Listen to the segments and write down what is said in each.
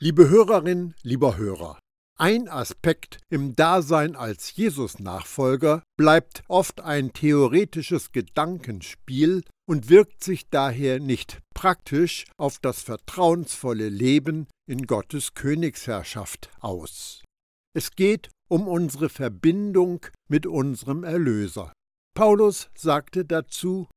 Liebe Hörerin, lieber Hörer, ein Aspekt im Dasein als Jesus-Nachfolger bleibt oft ein theoretisches Gedankenspiel und wirkt sich daher nicht praktisch auf das vertrauensvolle Leben in Gottes Königsherrschaft aus. Es geht um unsere Verbindung mit unserem Erlöser. Paulus sagte dazu,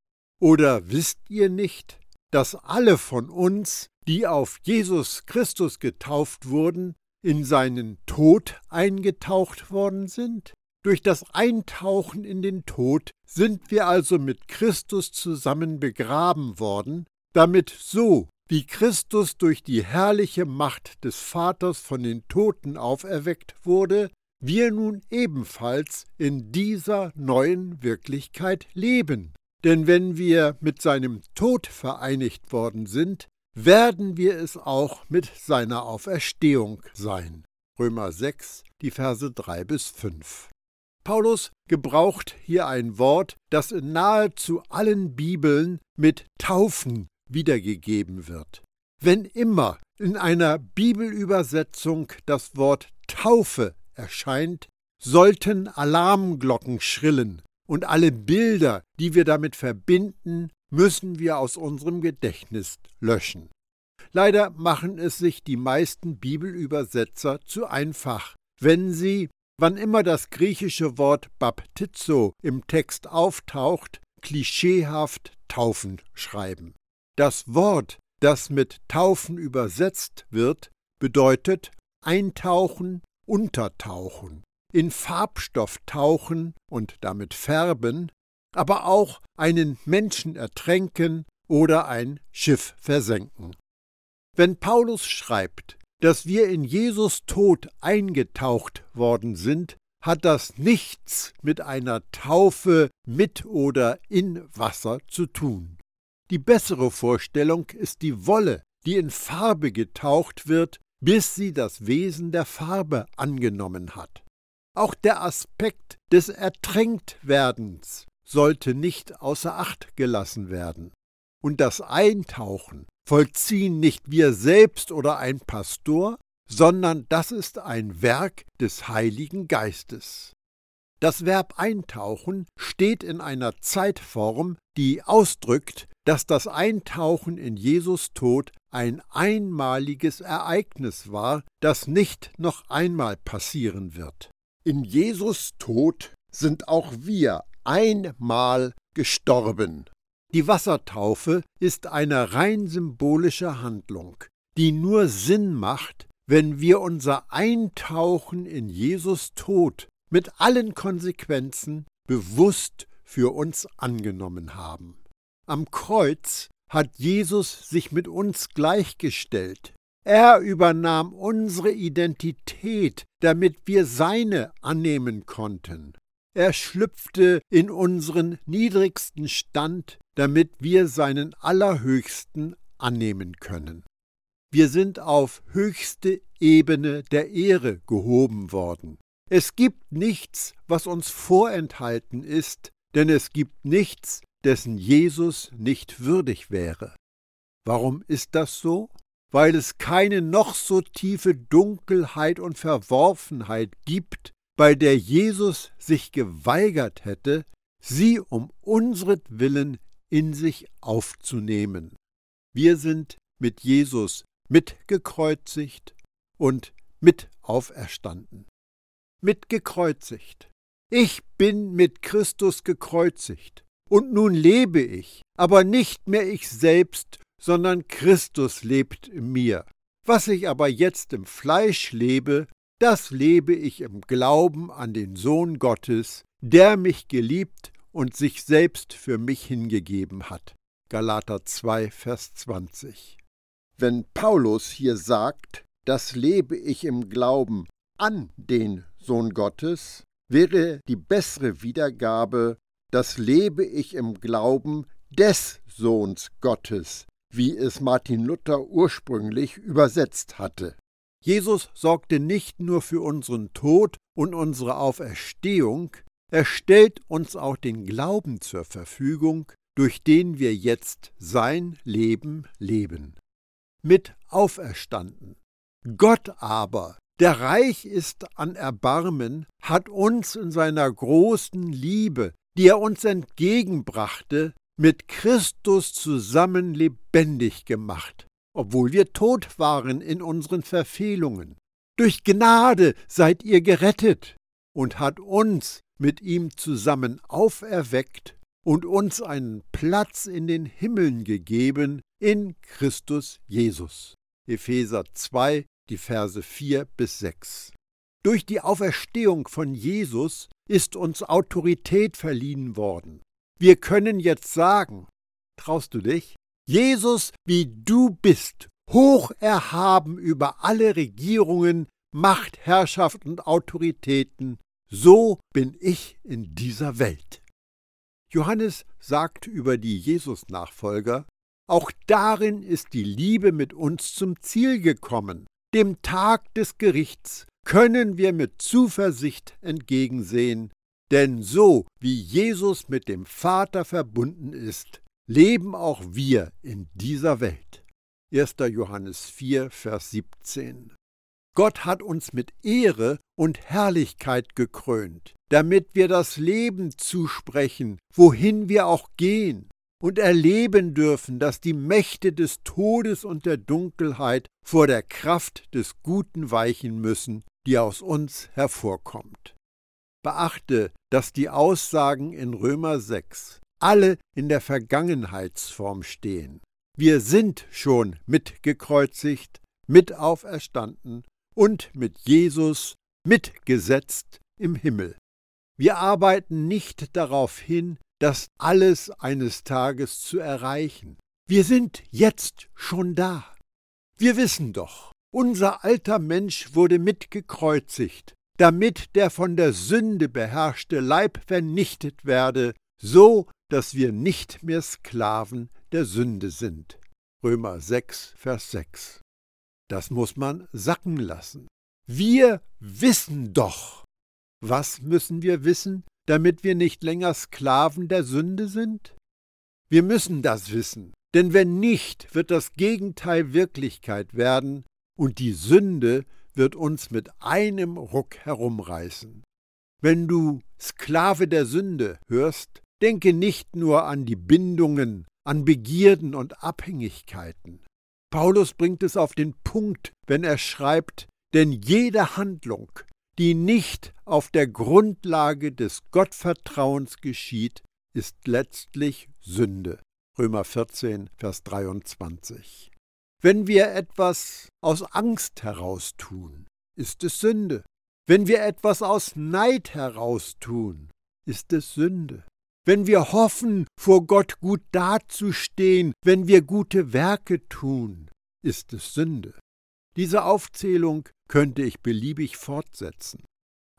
Oder wisst ihr nicht, dass alle von uns die auf Jesus Christus getauft wurden, in seinen Tod eingetaucht worden sind? Durch das Eintauchen in den Tod sind wir also mit Christus zusammen begraben worden, damit so, wie Christus durch die herrliche Macht des Vaters von den Toten auferweckt wurde, wir nun ebenfalls in dieser neuen Wirklichkeit leben. Denn wenn wir mit seinem Tod vereinigt worden sind, werden wir es auch mit seiner Auferstehung sein. Römer 6, die Verse 3 bis 5. Paulus gebraucht hier ein Wort, das in nahezu allen Bibeln mit Taufen wiedergegeben wird. Wenn immer in einer Bibelübersetzung das Wort Taufe erscheint, sollten Alarmglocken schrillen und alle Bilder, die wir damit verbinden, müssen wir aus unserem Gedächtnis löschen. Leider machen es sich die meisten Bibelübersetzer zu einfach, wenn sie, wann immer das griechische Wort Baptizo im Text auftaucht, klischeehaft Taufen schreiben. Das Wort, das mit Taufen übersetzt wird, bedeutet Eintauchen, Untertauchen, in Farbstoff tauchen und damit färben, aber auch einen Menschen ertränken oder ein Schiff versenken. Wenn Paulus schreibt, dass wir in Jesus Tod eingetaucht worden sind, hat das nichts mit einer Taufe mit oder in Wasser zu tun. Die bessere Vorstellung ist die Wolle, die in Farbe getaucht wird, bis sie das Wesen der Farbe angenommen hat. Auch der Aspekt des Ertränktwerdens sollte nicht außer Acht gelassen werden. Und das Eintauchen vollziehen nicht wir selbst oder ein Pastor, sondern das ist ein Werk des Heiligen Geistes. Das Verb eintauchen steht in einer Zeitform, die ausdrückt, dass das Eintauchen in Jesus Tod ein einmaliges Ereignis war, das nicht noch einmal passieren wird. In Jesus Tod sind auch wir einmal gestorben. Die Wassertaufe ist eine rein symbolische Handlung, die nur Sinn macht, wenn wir unser Eintauchen in Jesus Tod mit allen Konsequenzen bewusst für uns angenommen haben. Am Kreuz hat Jesus sich mit uns gleichgestellt. Er übernahm unsere Identität, damit wir seine annehmen konnten. Er schlüpfte in unseren niedrigsten Stand, damit wir seinen allerhöchsten annehmen können. Wir sind auf höchste Ebene der Ehre gehoben worden. Es gibt nichts, was uns vorenthalten ist, denn es gibt nichts, dessen Jesus nicht würdig wäre. Warum ist das so? Weil es keine noch so tiefe Dunkelheit und Verworfenheit gibt, bei der Jesus sich geweigert hätte, sie um unsretwillen in sich aufzunehmen. Wir sind mit Jesus mitgekreuzigt und mit auferstanden. Mitgekreuzigt. Ich bin mit Christus gekreuzigt, und nun lebe ich, aber nicht mehr ich selbst, sondern Christus lebt in mir. Was ich aber jetzt im Fleisch lebe, das lebe ich im Glauben an den Sohn Gottes, der mich geliebt und sich selbst für mich hingegeben hat. Galater 2, Vers 20. Wenn Paulus hier sagt, das lebe ich im Glauben an den Sohn Gottes, wäre die bessere Wiedergabe, das lebe ich im Glauben des Sohns Gottes, wie es Martin Luther ursprünglich übersetzt hatte. Jesus sorgte nicht nur für unseren Tod und unsere Auferstehung, er stellt uns auch den Glauben zur Verfügung, durch den wir jetzt sein Leben leben. Mit auferstanden. Gott aber, der reich ist an Erbarmen, hat uns in seiner großen Liebe, die er uns entgegenbrachte, mit Christus zusammen lebendig gemacht, obwohl wir tot waren in unseren Verfehlungen. Durch Gnade seid ihr gerettet und hat uns mit ihm zusammen auferweckt und uns einen Platz in den Himmeln gegeben in Christus Jesus. Epheser 2, die Verse 4 bis 6. Durch die Auferstehung von Jesus ist uns Autorität verliehen worden. Wir können jetzt sagen, traust du dich? Jesus, wie du bist, hoch erhaben über alle Regierungen, Macht, Herrschaft und Autoritäten, so bin ich in dieser Welt. Johannes sagt über die Jesus-Nachfolger, auch darin ist die Liebe mit uns zum Ziel gekommen. Dem Tag des Gerichts können wir mit Zuversicht entgegensehen, denn so wie Jesus mit dem Vater verbunden ist, leben auch wir in dieser Welt. 1. Johannes 4, Vers 17. Gott hat uns mit Ehre und Herrlichkeit gekrönt, damit wir das Leben zusprechen, wohin wir auch gehen, und erleben dürfen, dass die Mächte des Todes und der Dunkelheit vor der Kraft des Guten weichen müssen, die aus uns hervorkommt. Beachte, dass die Aussagen in Römer 6 alle in der Vergangenheitsform stehen. Wir sind schon mitgekreuzigt, mit auferstanden und mit Jesus mitgesetzt im Himmel. Wir arbeiten nicht darauf hin, das alles eines Tages zu erreichen. Wir sind jetzt schon da. Wir wissen doch, unser alter Mensch wurde mitgekreuzigt, damit der von der Sünde beherrschte Leib vernichtet werde, so dass wir nicht mehr Sklaven der Sünde sind. Römer 6, Vers 6. Das muss man sacken lassen. Wir wissen doch. Was müssen wir wissen, damit wir nicht länger Sklaven der Sünde sind? Wir müssen das wissen, denn wenn nicht, wird das Gegenteil Wirklichkeit werden und die Sünde wird uns mit einem Ruck herumreißen. Wenn du Sklave der Sünde hörst, denke nicht nur an die Bindungen, an Begierden und Abhängigkeiten. Paulus bringt es auf den Punkt, wenn er schreibt, denn jede Handlung, die nicht auf der Grundlage des Gottvertrauens geschieht, ist letztlich Sünde. Römer 14, Vers 23. Wenn wir etwas aus Angst heraus tun, ist es Sünde. Wenn wir etwas aus Neid heraus tun, ist es Sünde. Wenn wir hoffen, vor Gott gut dazustehen, wenn wir gute Werke tun, ist es Sünde. Diese Aufzählung könnte ich beliebig fortsetzen.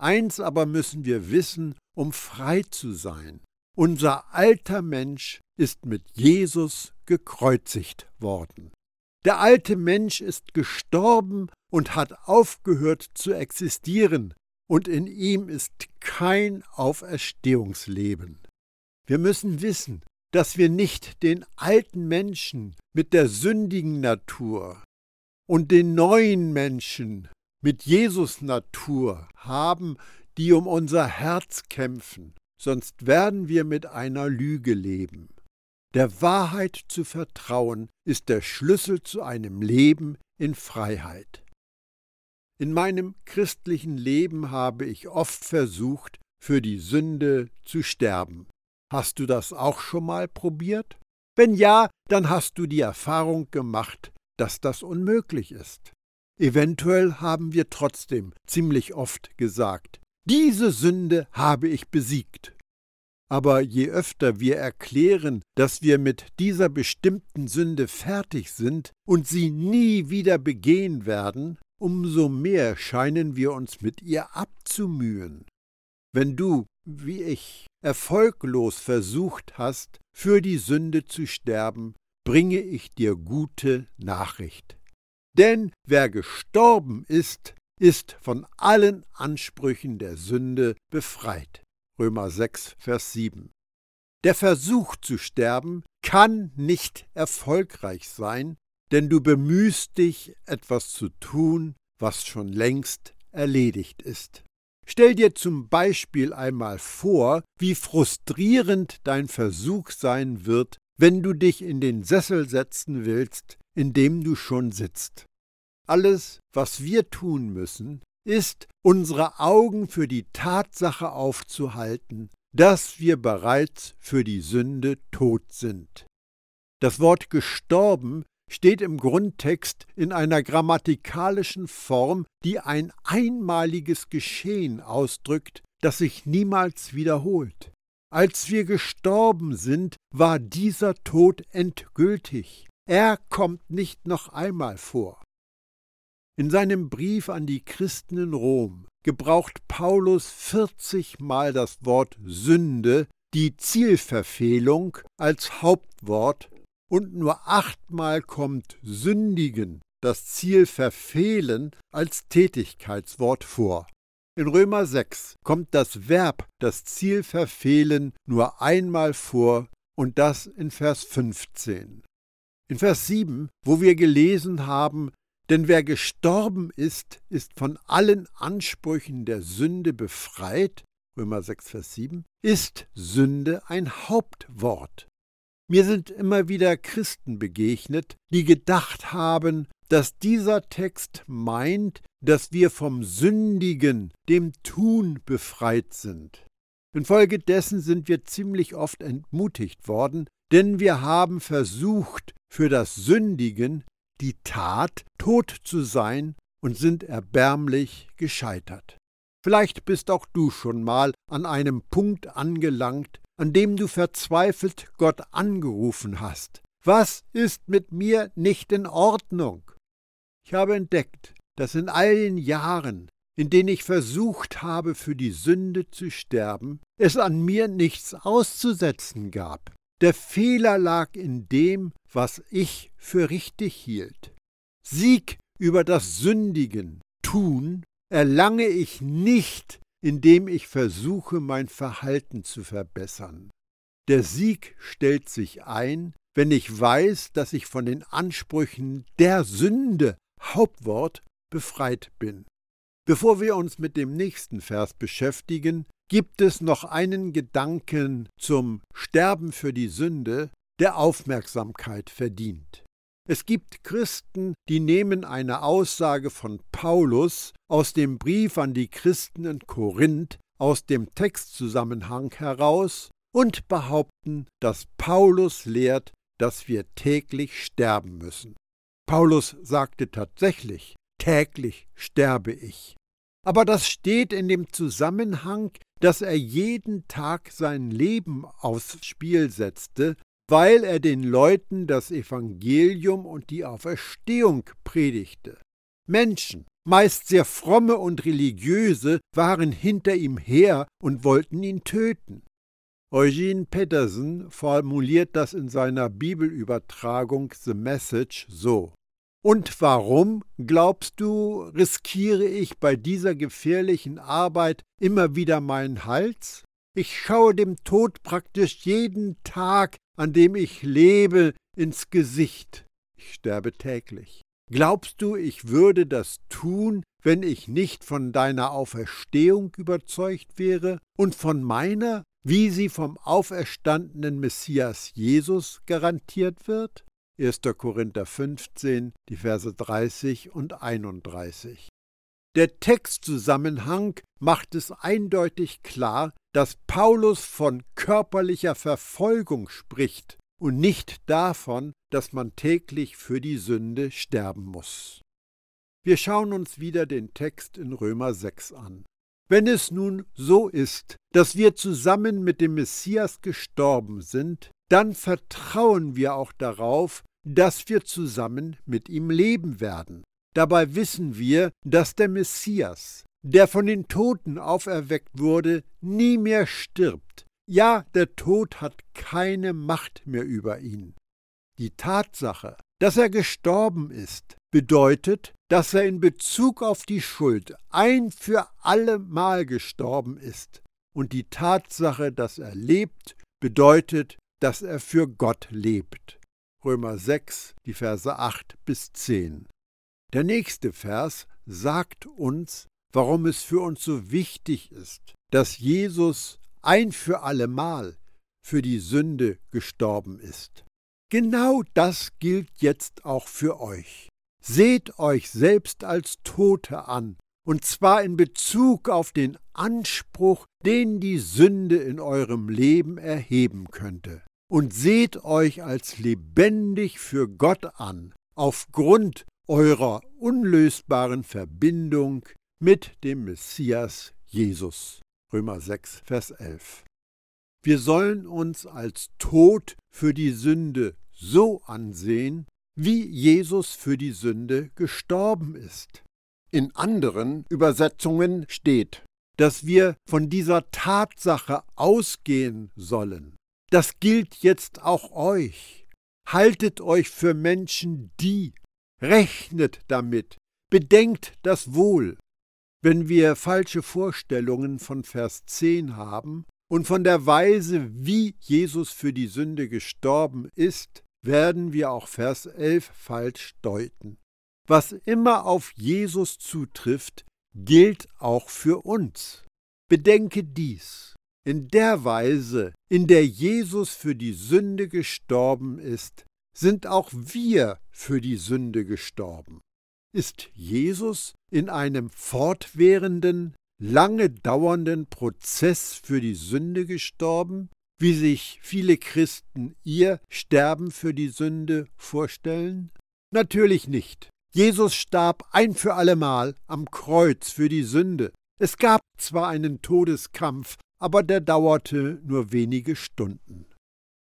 Eins aber müssen wir wissen, um frei zu sein. Unser alter Mensch ist mit Jesus gekreuzigt worden. Der alte Mensch ist gestorben und hat aufgehört zu existieren, und in ihm ist kein Auferstehungsleben. Wir müssen wissen, dass wir nicht den alten Menschen mit der sündigen Natur und den neuen Menschen mit Jesus Natur haben, die um unser Herz kämpfen, sonst werden wir mit einer Lüge leben. Der Wahrheit zu vertrauen ist der Schlüssel zu einem Leben in Freiheit. In meinem christlichen Leben habe ich oft versucht, für die Sünde zu sterben. Hast du das auch schon mal probiert? Wenn ja, dann hast du die Erfahrung gemacht, dass das unmöglich ist. Eventuell haben wir trotzdem ziemlich oft gesagt, diese Sünde habe ich besiegt. Aber je öfter wir erklären, dass wir mit dieser bestimmten Sünde fertig sind und sie nie wieder begehen werden, umso mehr scheinen wir uns mit ihr abzumühen. Wenn du, wie ich, erfolglos versucht hast, für die Sünde zu sterben, bringe ich dir gute Nachricht. Denn wer gestorben ist, ist von allen Ansprüchen der Sünde befreit. Römer 6, Vers 7. Der Versuch zu sterben kann nicht erfolgreich sein, denn du bemühst dich, etwas zu tun, was schon längst erledigt ist. Stell dir zum Beispiel einmal vor, wie frustrierend dein Versuch sein wird, wenn du dich in den Sessel setzen willst, in dem du schon sitzt. Alles, was wir tun müssen, ist, unsere Augen für die Tatsache aufzuhalten, dass wir bereits für die Sünde tot sind. Das Wort gestorben steht im Grundtext in einer grammatikalischen Form, die ein einmaliges Geschehen ausdrückt, das sich niemals wiederholt. Als wir gestorben sind, war dieser Tod endgültig. Er kommt nicht noch einmal vor. In seinem Brief an die Christen in Rom gebraucht Paulus 40 Mal das Wort Sünde, die Zielverfehlung, als Hauptwort und nur achtmal kommt sündigen, das Ziel verfehlen, als Tätigkeitswort vor. In Römer 6 kommt das Verb, das Ziel verfehlen, nur einmal vor und das in Vers 15. In Vers 7, wo wir gelesen haben, denn wer gestorben ist, ist von allen Ansprüchen der Sünde befreit, Römer 6, Vers 7, ist Sünde ein Hauptwort. Mir sind immer wieder Christen begegnet, die gedacht haben, dass dieser Text meint, dass wir vom Sündigen, dem Tun befreit sind. Infolgedessen sind wir ziemlich oft entmutigt worden, denn wir haben versucht, für das Sündigen, die Tat, tot zu sein und sind erbärmlich gescheitert. Vielleicht bist auch du schon mal an einem Punkt angelangt, an dem du verzweifelt Gott angerufen hast. Was ist mit mir nicht in Ordnung? Ich habe entdeckt, dass in all den Jahren, in denen ich versucht habe, für die Sünde zu sterben, es an mir nichts auszusetzen gab. Der Fehler lag in dem, was ich für richtig hielt. Sieg über das Sündigen, Tun, erlange ich nicht indem ich versuche, mein Verhalten zu verbessern. Der Sieg stellt sich ein, wenn ich weiß, dass ich von den Ansprüchen der Sünde, Hauptwort, befreit bin. Bevor wir uns mit dem nächsten Vers beschäftigen, gibt es noch einen Gedanken zum Sterben für die Sünde, der Aufmerksamkeit verdient. Es gibt Christen, die nehmen eine Aussage von Paulus aus dem Brief an die Christen in Korinth aus dem Textzusammenhang heraus und behaupten, dass Paulus lehrt, dass wir täglich sterben müssen. Paulus sagte tatsächlich, täglich sterbe ich. Aber das steht in dem Zusammenhang, dass er jeden Tag sein Leben aufs Spiel setzte, weil er den Leuten das Evangelium und die Auferstehung predigte. Menschen, meist sehr fromme und religiöse, waren hinter ihm her und wollten ihn töten. Eugene Peterson formuliert das in seiner Bibelübertragung The Message so. Und warum, glaubst du, riskiere ich bei dieser gefährlichen Arbeit immer wieder meinen Hals? Ich schaue dem Tod praktisch jeden Tag an dem ich lebe, ins Gesicht. Ich sterbe täglich. Glaubst du, ich würde das tun, wenn ich nicht von deiner Auferstehung überzeugt wäre und von meiner, wie sie vom auferstandenen Messias Jesus garantiert wird? 1. Korinther 15, die Verse 30 und 31. Der Textzusammenhang macht es eindeutig klar, dass Paulus von körperlicher Verfolgung spricht und nicht davon, dass man täglich für die Sünde sterben muss. Wir schauen uns wieder den Text in Römer 6 an. Wenn es nun so ist, dass wir zusammen mit dem Messias gestorben sind, dann vertrauen wir auch darauf, dass wir zusammen mit ihm leben werden. Dabei wissen wir, dass der Messias, der von den Toten auferweckt wurde, nie mehr stirbt. Ja, der Tod hat keine Macht mehr über ihn. Die Tatsache, dass er gestorben ist, bedeutet, dass er in Bezug auf die Schuld ein für allemal gestorben ist. Und die Tatsache, dass er lebt, bedeutet, dass er für Gott lebt. Römer 6, die Verse 8 bis 10. Der nächste Vers sagt uns, warum es für uns so wichtig ist, dass Jesus ein für allemal für die Sünde gestorben ist. Genau das gilt jetzt auch für euch. Seht euch selbst als Tote an, und zwar in Bezug auf den Anspruch, den die Sünde in eurem Leben erheben könnte. Und seht euch als lebendig für Gott an, aufgrund eurer unlösbaren Verbindung mit dem Messias Jesus. Römer 6, Vers 11. Wir sollen uns als tot für die Sünde so ansehen, wie Jesus für die Sünde gestorben ist. In anderen Übersetzungen steht, dass wir von dieser Tatsache ausgehen sollen. Das gilt jetzt auch euch. Haltet euch für Menschen die, rechnet damit, bedenkt das wohl. Wenn wir falsche Vorstellungen von Vers 10 haben und von der Weise, wie Jesus für die Sünde gestorben ist, werden wir auch Vers 11 falsch deuten. Was immer auf Jesus zutrifft, gilt auch für uns. Bedenke dies. In der Weise, in der Jesus für die Sünde gestorben ist, sind auch wir für die Sünde gestorben. Ist Jesus in einem fortwährenden, lange dauernden Prozess für die Sünde gestorben, wie sich viele Christen ihr Sterben für die Sünde vorstellen? Natürlich nicht. Jesus starb ein für allemal am Kreuz für die Sünde. Es gab zwar einen Todeskampf, aber der dauerte nur wenige Stunden.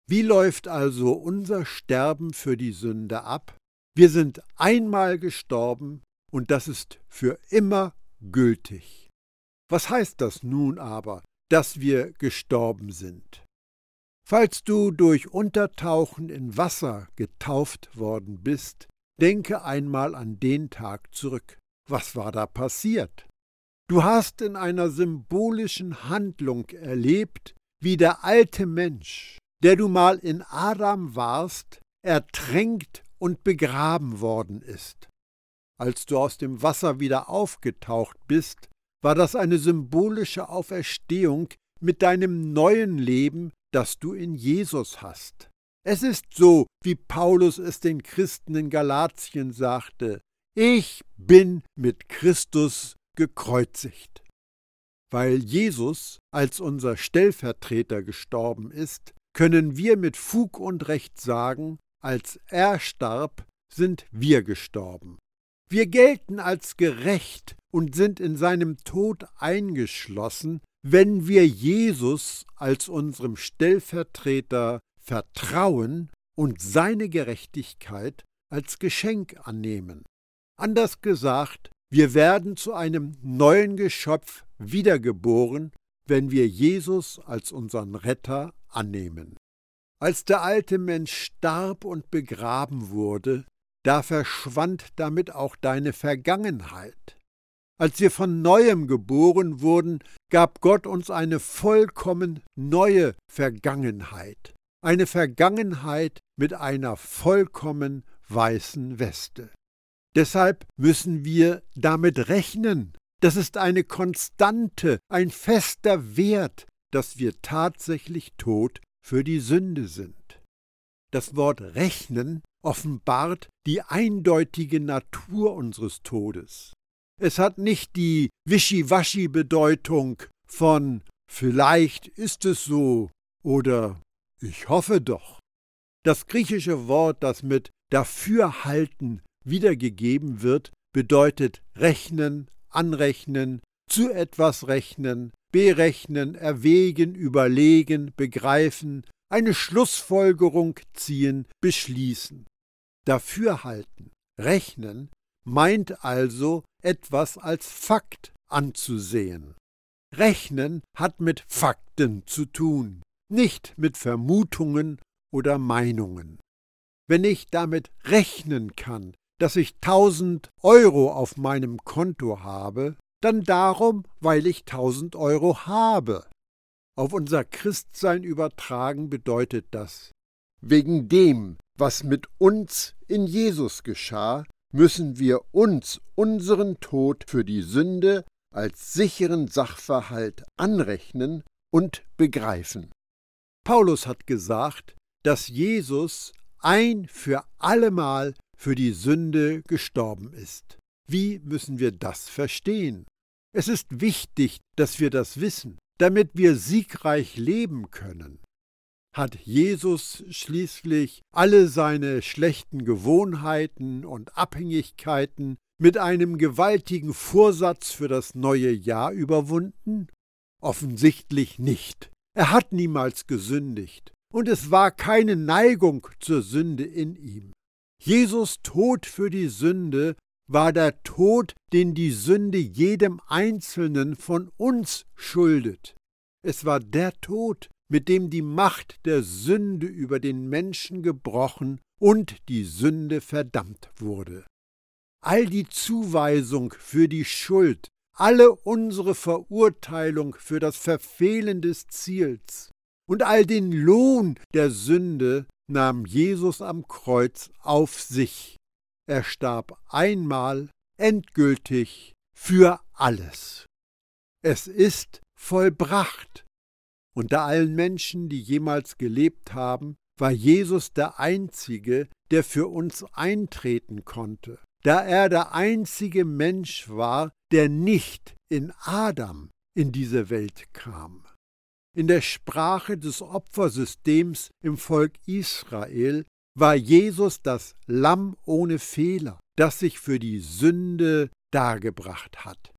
Wie läuft also unser Sterben für die Sünde ab? Wir sind einmal gestorben und das ist für immer gültig. Was heißt das nun aber, dass wir gestorben sind? Falls du durch Untertauchen in Wasser getauft worden bist, denke einmal an den Tag zurück. Was war da passiert? Du hast in einer symbolischen Handlung erlebt, wie der alte Mensch, der du mal in Adam warst, ertränkt und begraben worden ist. Als du aus dem Wasser wieder aufgetaucht bist, war das eine symbolische Auferstehung mit deinem neuen Leben, das du in Jesus hast. Es ist so, wie Paulus es den Christen in Galatien sagte, ich bin mit Christus gekreuzigt. Weil Jesus als unser Stellvertreter gestorben ist, können wir mit Fug und Recht sagen, als er starb, sind wir gestorben. Wir gelten als gerecht und sind in seinem Tod eingeschlossen, wenn wir Jesus als unserem Stellvertreter vertrauen und seine Gerechtigkeit als Geschenk annehmen. Anders gesagt, wir werden zu einem neuen Geschöpf wiedergeboren, wenn wir Jesus als unseren Retter annehmen. Als der alte Mensch starb und begraben wurde, da verschwand damit auch deine Vergangenheit. Als wir von neuem geboren wurden, gab Gott uns eine vollkommen neue Vergangenheit, eine Vergangenheit mit einer vollkommen weißen Weste. Deshalb müssen wir damit rechnen. Das ist eine Konstante, ein fester Wert, dass wir tatsächlich tot für die Sünde sind. Das Wort rechnen offenbart die eindeutige Natur unseres Todes. Es hat nicht die Wischiwaschi-Bedeutung von vielleicht ist es so oder ich hoffe doch. Das griechische Wort, das mit dafürhalten wiedergegeben wird, bedeutet rechnen, anrechnen, zu etwas rechnen, berechnen, erwägen, überlegen, begreifen, eine Schlussfolgerung ziehen, beschließen. Dafürhalten, rechnen meint also etwas als Fakt anzusehen. Rechnen hat mit Fakten zu tun, nicht mit Vermutungen oder Meinungen. Wenn ich damit rechnen kann, dass ich 1000 Euro auf meinem Konto habe, dann darum, weil ich 1000 Euro habe. Auf unser Christsein übertragen bedeutet das, Wegen dem, was mit uns in Jesus geschah, müssen wir uns unseren Tod für die Sünde als sicheren Sachverhalt anrechnen und begreifen. Paulus hat gesagt, dass Jesus ein für allemal für die Sünde gestorben ist. Wie müssen wir das verstehen? Es ist wichtig, dass wir das wissen, damit wir siegreich leben können. Hat Jesus schließlich alle seine schlechten Gewohnheiten und Abhängigkeiten mit einem gewaltigen Vorsatz für das neue Jahr überwunden? Offensichtlich nicht. Er hat niemals gesündigt, und es war keine Neigung zur Sünde in ihm. Jesus Tod für die Sünde war der Tod, den die Sünde jedem Einzelnen von uns schuldet. Es war der Tod, mit dem die Macht der Sünde über den Menschen gebrochen und die Sünde verdammt wurde. All die Zuweisung für die Schuld, alle unsere Verurteilung für das Verfehlen des Ziels und all den Lohn der Sünde nahm Jesus am Kreuz auf sich. Er starb einmal endgültig für alles. Es ist vollbracht. Unter allen Menschen, die jemals gelebt haben, war Jesus der Einzige, der für uns eintreten konnte, da er der einzige Mensch war, der nicht in Adam in diese Welt kam. In der Sprache des Opfersystems im Volk Israel war Jesus das Lamm ohne Fehler, das sich für die Sünde dargebracht hat.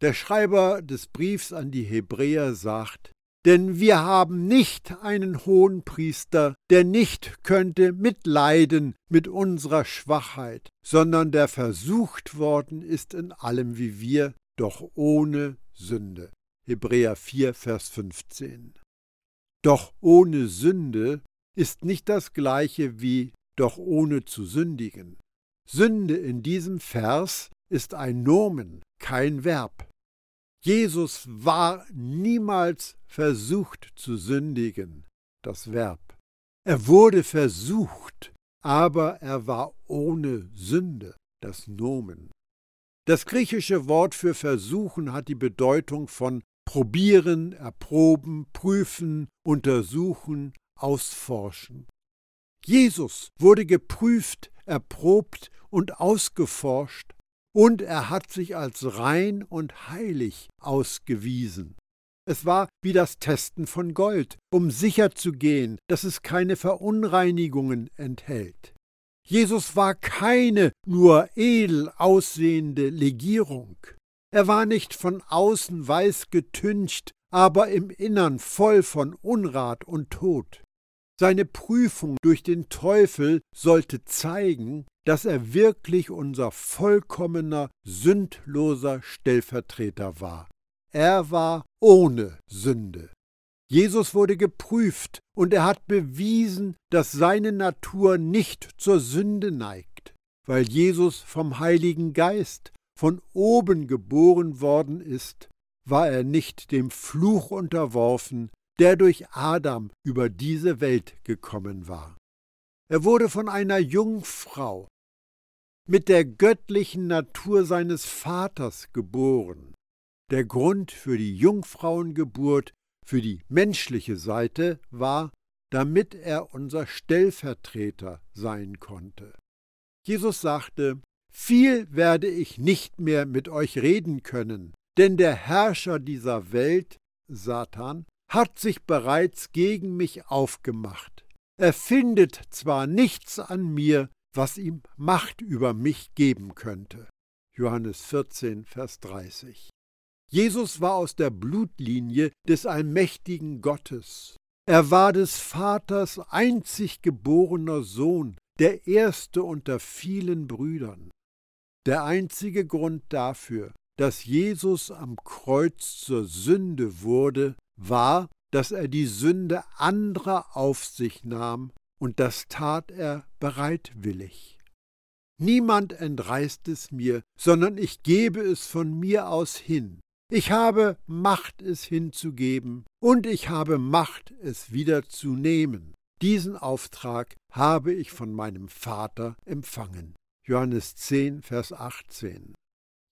Der Schreiber des Briefs an die Hebräer sagt, denn wir haben nicht einen hohen Priester, der nicht könnte mitleiden mit unserer Schwachheit, sondern der versucht worden ist in allem wie wir, doch ohne Sünde. Hebräer 4, Vers 15. Doch ohne Sünde ist nicht das gleiche wie doch ohne zu sündigen. Sünde in diesem Vers ist ein Nomen, kein Verb. Jesus war niemals versucht zu sündigen, das Verb. Er wurde versucht, aber er war ohne Sünde, das Nomen. Das griechische Wort für versuchen hat die Bedeutung von probieren, erproben, prüfen, untersuchen, ausforschen. Jesus wurde geprüft, erprobt und ausgeforscht, und er hat sich als rein und heilig ausgewiesen. Es war wie das Testen von Gold, um sicherzugehen, dass es keine Verunreinigungen enthält. Jesus war keine nur edel aussehende Legierung. Er war nicht von außen weiß getüncht, aber im Innern voll von Unrat und Tod. Seine Prüfung durch den Teufel sollte zeigen, dass er wirklich unser vollkommener, sündloser Stellvertreter war. Er war ohne Sünde. Jesus wurde geprüft und er hat bewiesen, dass seine Natur nicht zur Sünde neigt, weil Jesus vom Heiligen Geist von oben geboren worden ist, war er nicht dem Fluch unterworfen, der durch Adam über diese Welt gekommen war. Er wurde von einer Jungfrau mit der göttlichen Natur seines Vaters geboren. Der Grund für die Jungfrauengeburt, für die menschliche Seite, war, damit er unser Stellvertreter sein konnte. Jesus sagte, viel werde ich nicht mehr mit euch reden können, denn der Herrscher dieser Welt, Satan, hat sich bereits gegen mich aufgemacht. Er findet zwar nichts an mir, was ihm Macht über mich geben könnte. Johannes 14, Vers 30. Jesus war aus der Blutlinie des allmächtigen Gottes. Er war des Vaters einzig geborener Sohn, der erste unter vielen Brüdern. Der einzige Grund dafür, dass Jesus am Kreuz zur Sünde wurde, war, dass er die Sünde anderer auf sich nahm, und das tat er bereitwillig. Niemand entreißt es mir, sondern ich gebe es von mir aus hin. Ich habe Macht, es hinzugeben, und ich habe Macht, es wieder zu nehmen. Diesen Auftrag habe ich von meinem Vater empfangen. Johannes 10, Vers 18.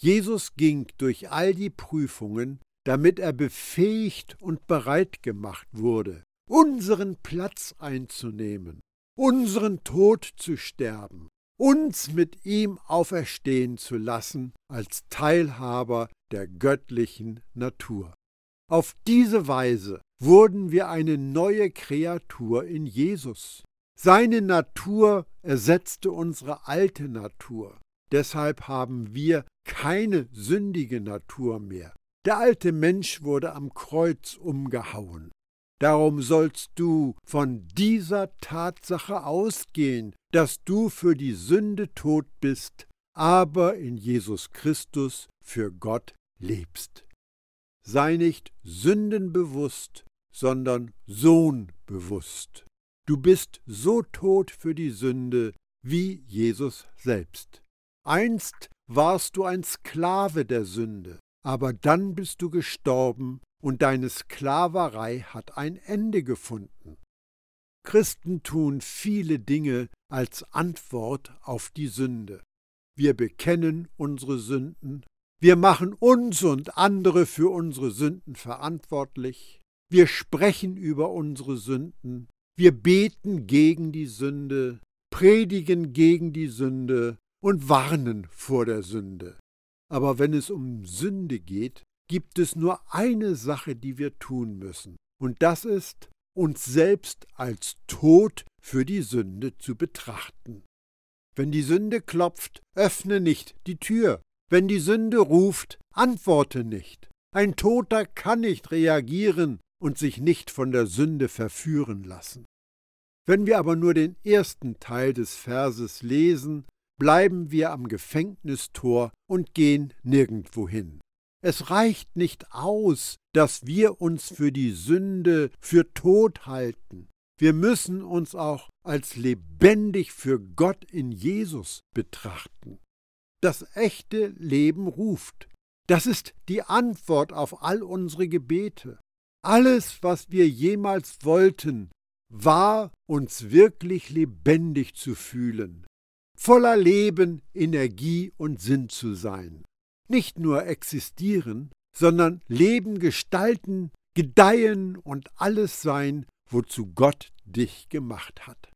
Jesus ging durch all die Prüfungen, damit er befähigt und bereit gemacht wurde, unseren Platz einzunehmen, unseren Tod zu sterben, uns mit ihm auferstehen zu lassen als Teilhaber der göttlichen Natur. Auf diese Weise wurden wir eine neue Kreatur in Jesus. Seine Natur ersetzte unsere alte Natur. Deshalb haben wir keine sündige Natur mehr. Der alte Mensch wurde am Kreuz umgehauen. Darum sollst du von dieser Tatsache ausgehen, dass du für die Sünde tot bist, aber in Jesus Christus für Gott lebst. Sei nicht sündenbewusst, sondern sohnbewusst. Du bist so tot für die Sünde wie Jesus selbst. Einst warst du ein Sklave der Sünde, aber dann bist du gestorben und deine Sklaverei hat ein Ende gefunden. Christen tun viele Dinge als Antwort auf die Sünde. Wir bekennen unsere Sünden, wir machen uns und andere für unsere Sünden verantwortlich, wir sprechen über unsere Sünden, wir beten gegen die Sünde, predigen gegen die Sünde und warnen vor der Sünde. Aber wenn es um Sünde geht, gibt es nur eine Sache, die wir tun müssen, und das ist, uns selbst als tot für die Sünde zu betrachten. Wenn die Sünde klopft, öffne nicht die Tür. Wenn die Sünde ruft, antworte nicht. Ein Toter kann nicht reagieren und sich nicht von der Sünde verführen lassen. Wenn wir aber nur den ersten Teil des Verses lesen, bleiben wir am Gefängnistor und gehen nirgendwohin. Es reicht nicht aus, dass wir uns für die Sünde für tot halten. Wir müssen uns auch als lebendig für Gott in Jesus betrachten. Das echte Leben ruft. Das ist die Antwort auf all unsere Gebete. Alles, was wir jemals wollten, war uns wirklich lebendig zu fühlen, voller Leben, Energie und Sinn zu sein. Nicht nur existieren, sondern Leben gestalten, gedeihen und alles sein, wozu Gott dich gemacht hat.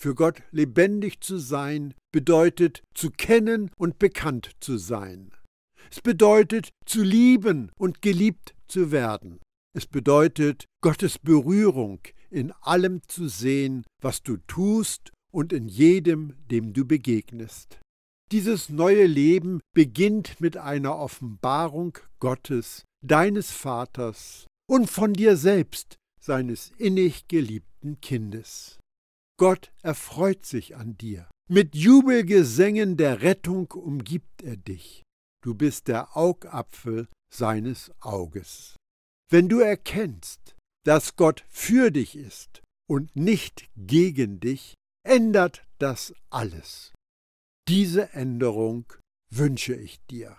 Für Gott lebendig zu sein bedeutet zu kennen und bekannt zu sein. Es bedeutet zu lieben und geliebt zu werden. Es bedeutet Gottes Berührung in allem zu sehen, was du tust und in jedem, dem du begegnest. Dieses neue Leben beginnt mit einer Offenbarung Gottes, deines Vaters und von dir selbst, seines innig geliebten Kindes. Gott erfreut sich an dir. Mit Jubelgesängen der Rettung umgibt er dich. Du bist der Augapfel seines Auges. Wenn du erkennst, dass Gott für dich ist und nicht gegen dich, ändert das alles. Diese Änderung wünsche ich dir.